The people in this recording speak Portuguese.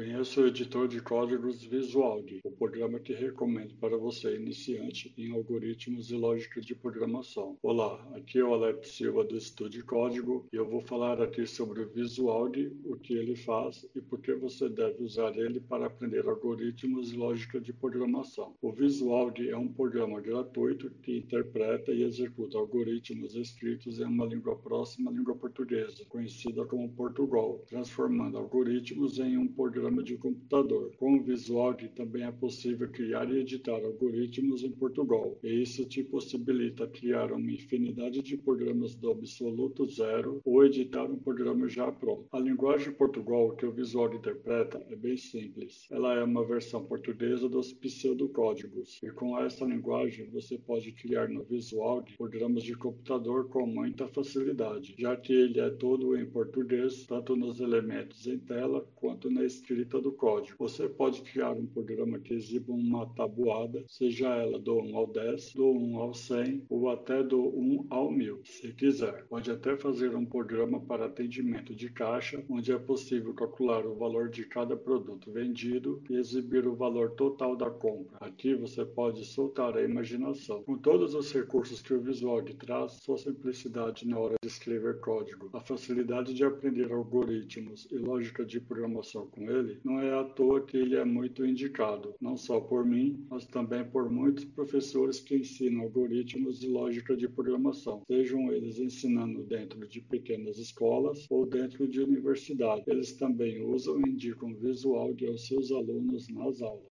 Conheça o editor de códigos VisualD, o programa que recomendo para você iniciante em algoritmos e lógica de programação. Olá, aqui é o Alex Silva do Estude Código e eu vou falar aqui sobre o VisualD, o que ele faz e por que você deve usar ele para aprender algoritmos e lógica de programação. O VisualD é um programa gratuito que interpreta e executa algoritmos escritos em uma língua próxima à língua portuguesa, conhecida como Portugal, transformando algoritmos em um programa programa de computador. Com o VisualD também é possível criar e editar algoritmos em Portugal, e isso te possibilita criar uma infinidade de programas do absoluto zero ou editar um programa já pronto. A linguagem Portugal que o VisualD interpreta é bem simples. Ela é uma versão portuguesa dos pseudocódigos, e com essa linguagem você pode criar no VisualD programas de computador com muita facilidade, já que ele é todo em português, tanto nos elementos em tela quanto na escrita escrita do código. Você pode criar um programa que exiba uma tabuada, seja ela do 1 ao 10, do 1 ao 100 ou até do 1 ao 1000, se quiser. Pode até fazer um programa para atendimento de caixa, onde é possível calcular o valor de cada produto vendido e exibir o valor total da compra. Aqui você pode soltar a imaginação. Com todos os recursos que o Visual traz, sua simplicidade na hora de escrever código, a facilidade de aprender algoritmos e lógica de programação com ele, dele, não é à toa que ele é muito indicado, não só por mim, mas também por muitos professores que ensinam algoritmos e lógica de programação, sejam eles ensinando dentro de pequenas escolas ou dentro de universidades. Eles também usam e indicam visual aos seus alunos nas aulas.